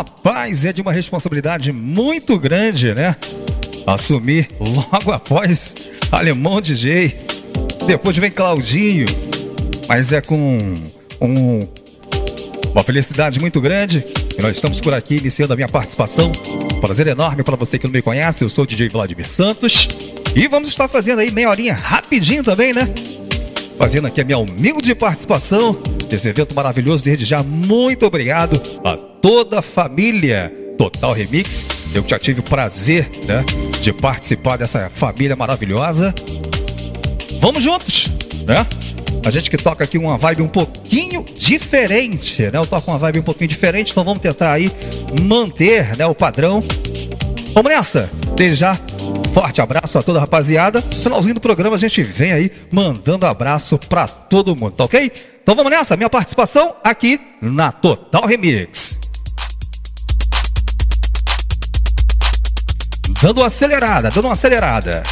Rapaz, é de uma responsabilidade muito grande, né? Assumir logo após Alemão DJ. Depois vem Claudinho. Mas é com um, uma felicidade muito grande que nós estamos por aqui iniciando a minha participação. Prazer enorme para você que não me conhece, eu sou o DJ Vladimir Santos. E vamos estar fazendo aí meia horinha rapidinho também, né? Fazendo aqui a minha humilde participação desse evento maravilhoso. Desde já, muito obrigado a toda a família Total Remix. Eu já tive o prazer né, de participar dessa família maravilhosa. Vamos juntos, né? A gente que toca aqui uma vibe um pouquinho diferente, né? Eu toco uma vibe um pouquinho diferente, então vamos tentar aí manter né, o padrão. Vamos nessa! Desde já, forte abraço a toda a rapaziada. Finalzinho do programa a gente vem aí mandando abraço pra todo mundo, tá ok? Então vamos nessa, minha participação aqui na Total Remix. Dando uma acelerada, dando uma acelerada.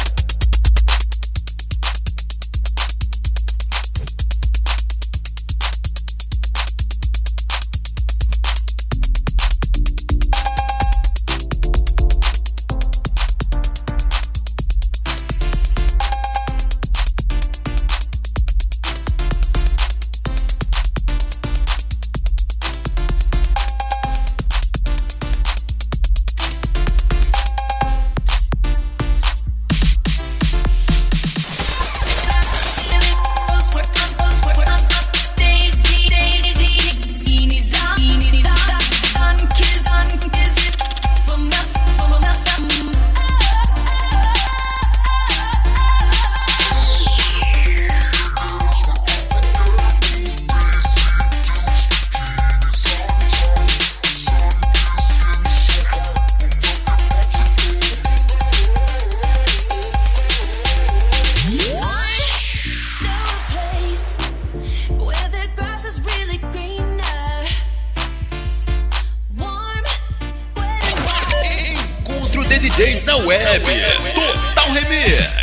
web, Total Remix.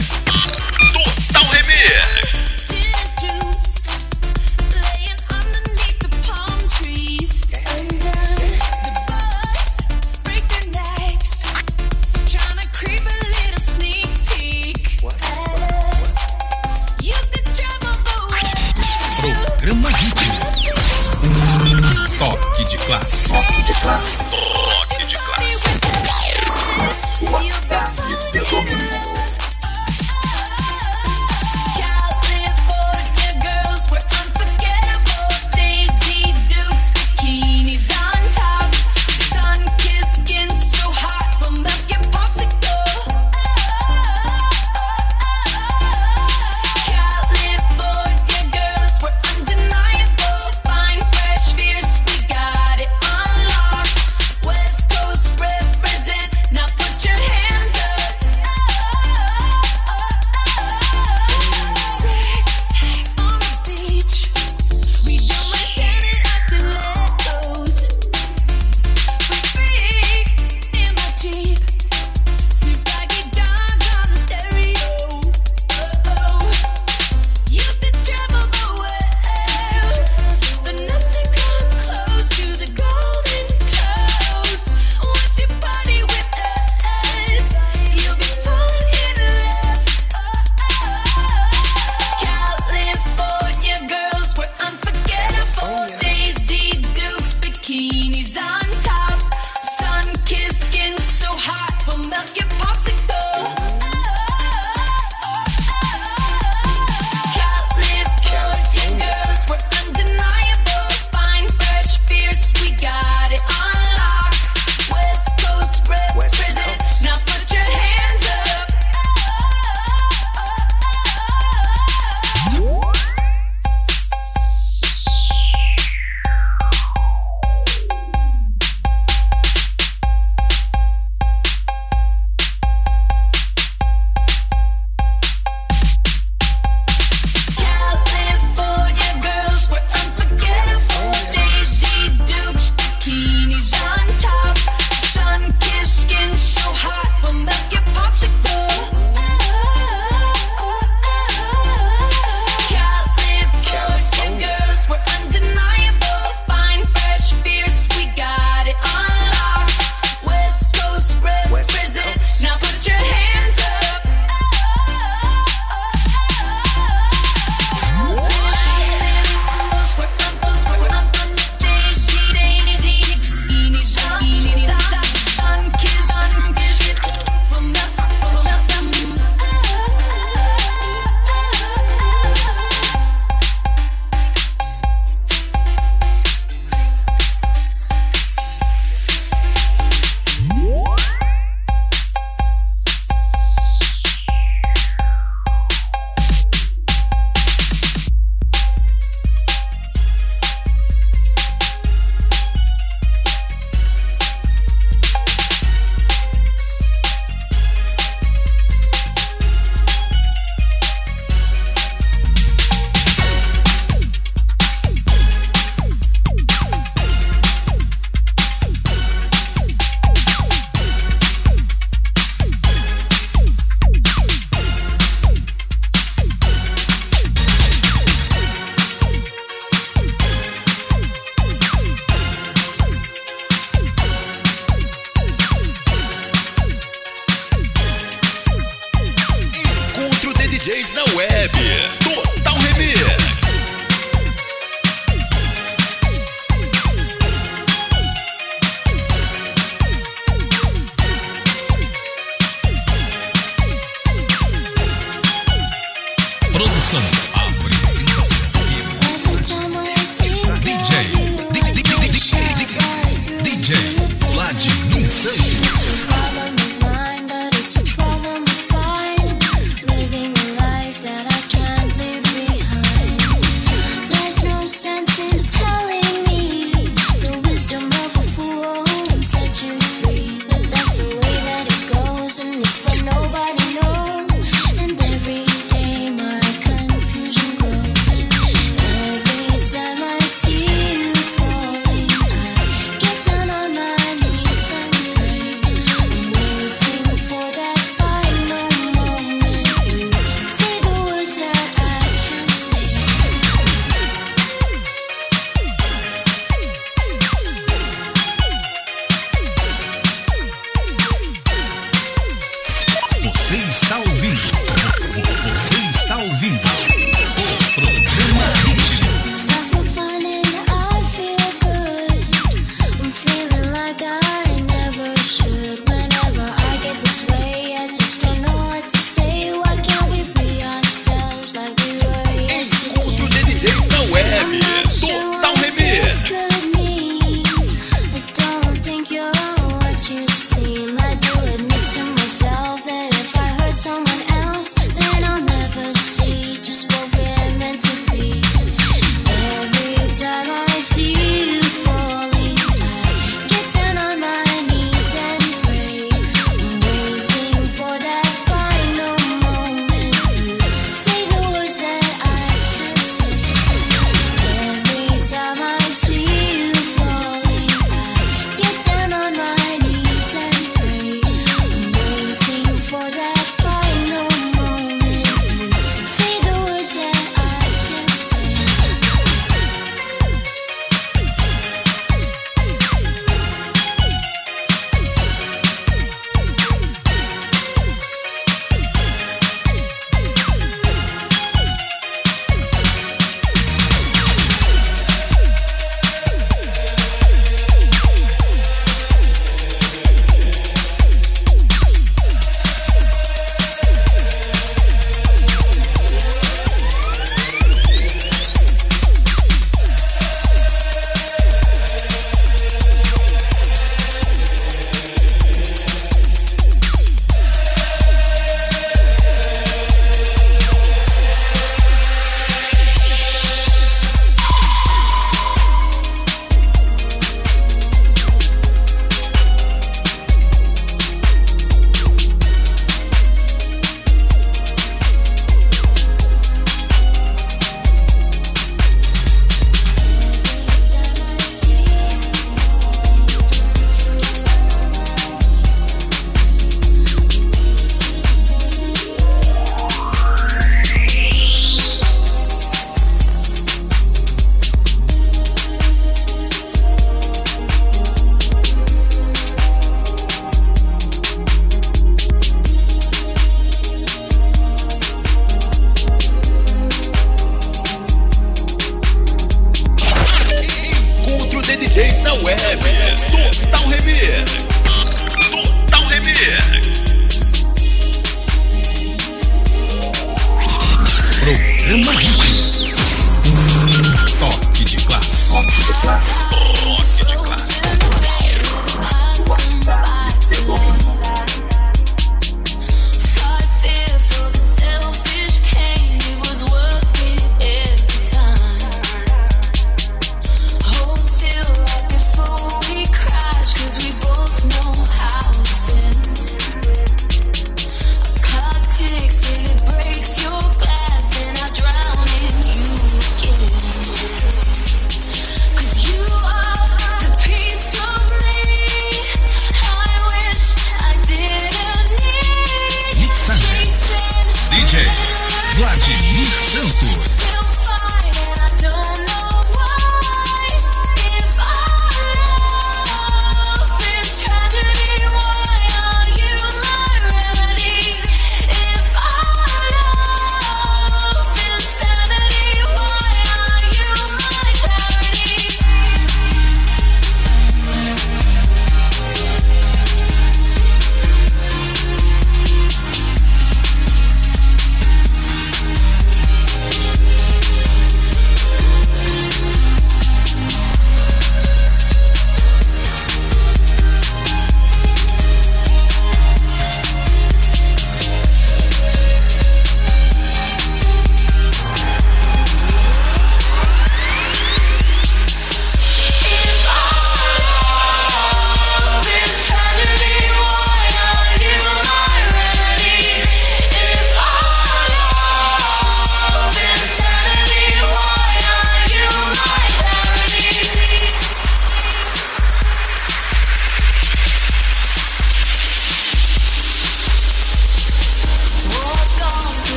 DJs. No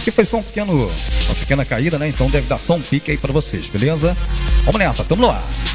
Aqui foi só um pequeno, uma pequena caída, né? Então deve dar só um pique aí pra vocês, beleza? Vamos nessa, tamo lá. Why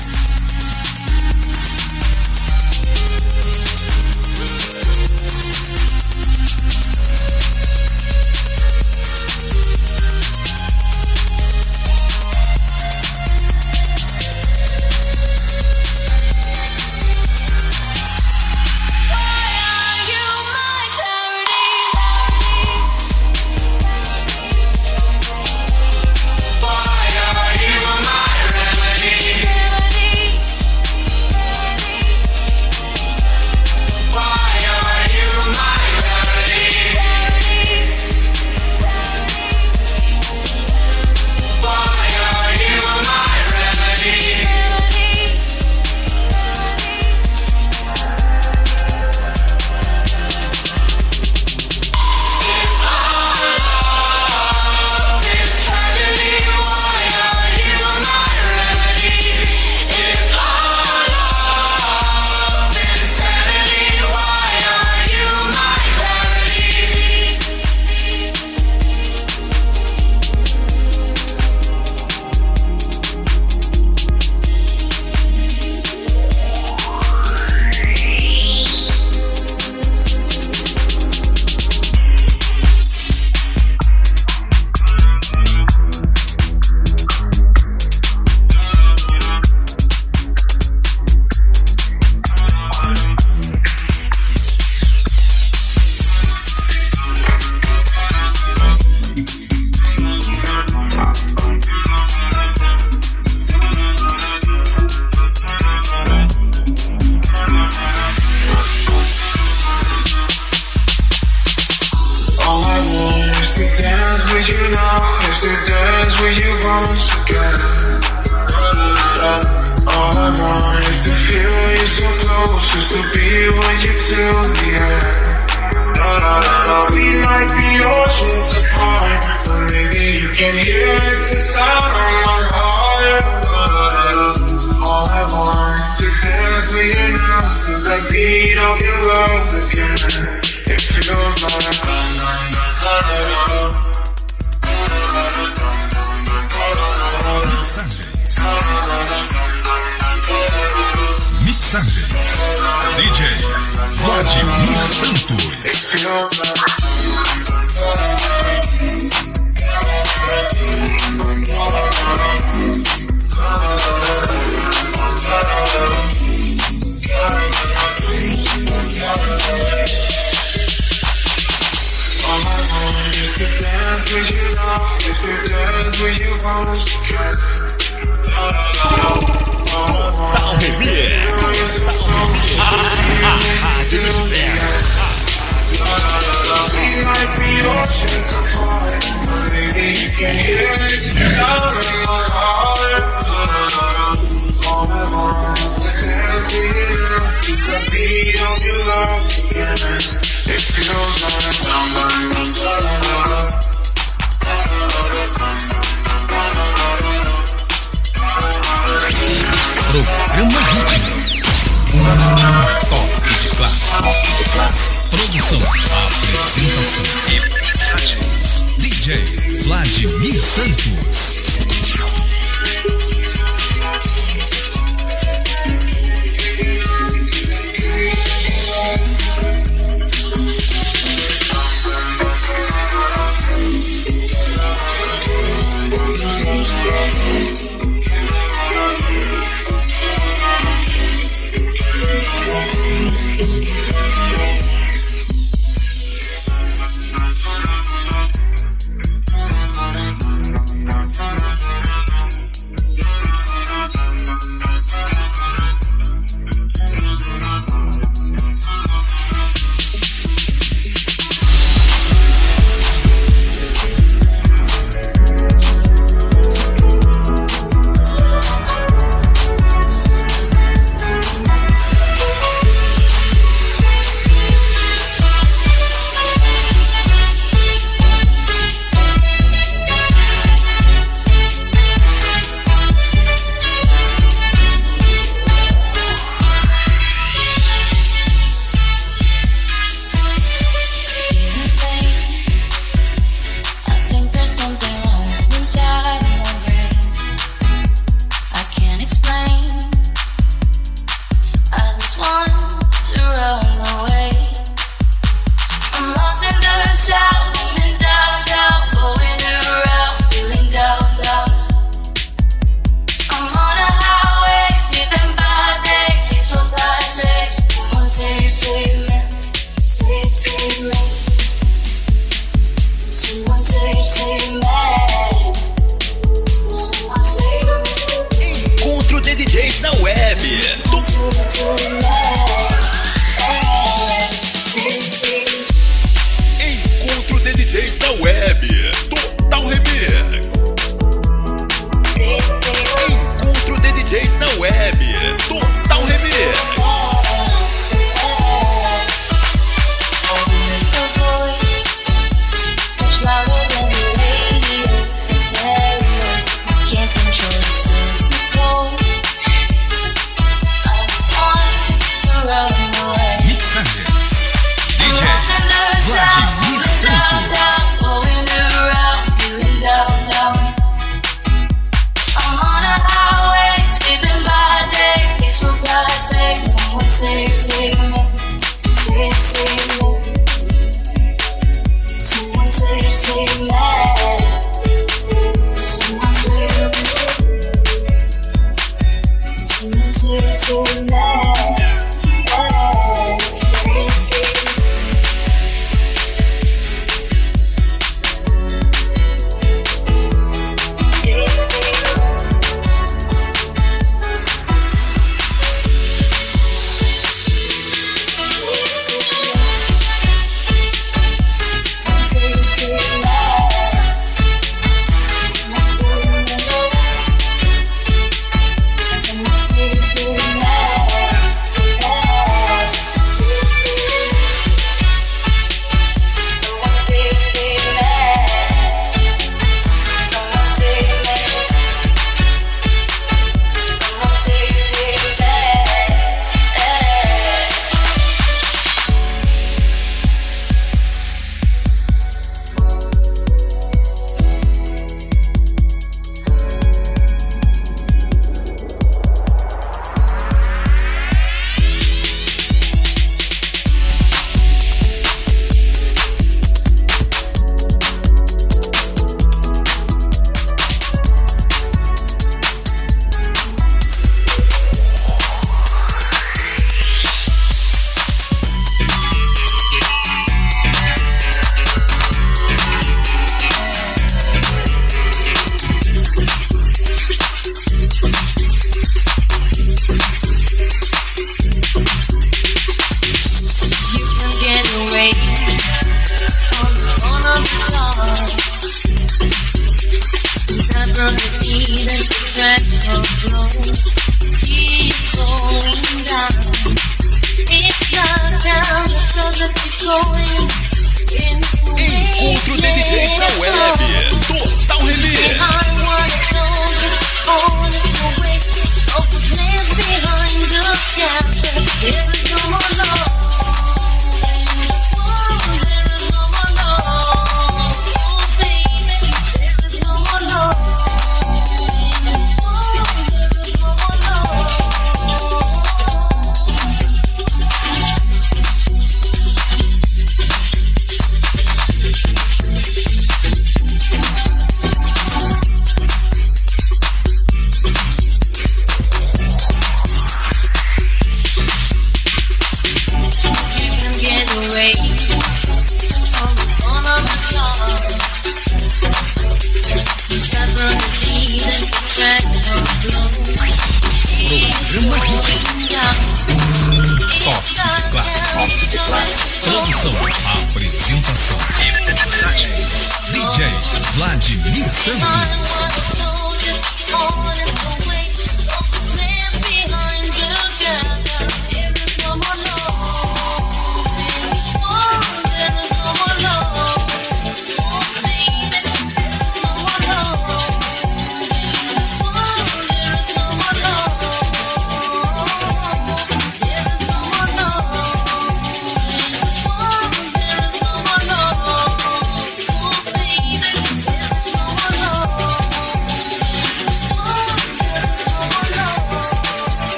Yes, it's all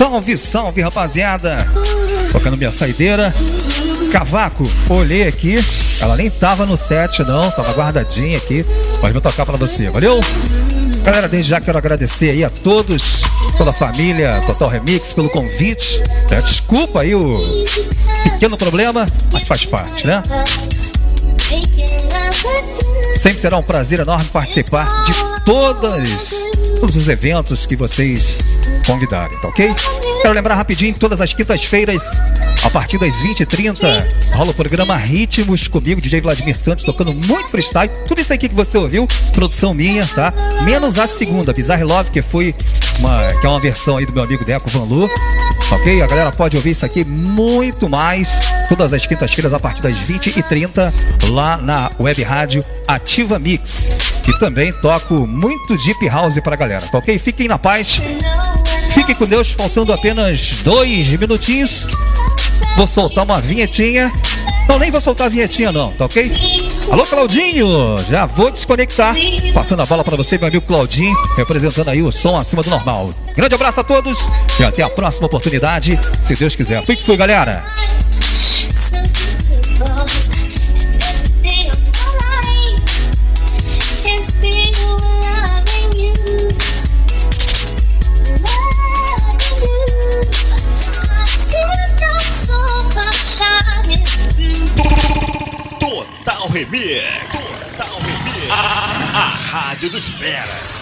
Salve, salve, rapaziada. Tocando minha saideira. Cavaco, olhei aqui. Ela nem tava no set, não. Tava guardadinha aqui. Mas vou tocar pra você, valeu? Galera, desde já quero agradecer aí a todos, toda a família Total Remix pelo convite. É, desculpa aí o pequeno problema, mas faz parte, né? Sempre será um prazer enorme participar de todas, todos os eventos que vocês convidarem, tá ok? Quero lembrar rapidinho, todas as quintas-feiras, a partir das 20h30, rola o programa Ritmos comigo, DJ Vladimir Santos, tocando muito freestyle. Tudo isso aqui que você ouviu, produção minha, tá? Menos a segunda, Bizarre Love, que foi uma, que é uma versão aí do meu amigo Deco Van Lu. Ok? A galera pode ouvir isso aqui muito mais todas as quintas-feiras a partir das 20h30 lá na web rádio Ativa Mix. E também toco muito Deep House pra galera, tá ok? Fiquem na paz. Fiquem com Deus, faltando apenas dois minutinhos. Vou soltar uma vinhetinha. Não, nem vou soltar a vinhetinha, não, tá ok? Alô, Claudinho! Já vou desconectar. Passando a bola para você, meu amigo Claudinho, representando aí o som acima do normal. Grande abraço a todos e até a próxima oportunidade, se Deus quiser. Fui que fui, galera! Remix. Total Remix. A, a, a Rádio dos Feras.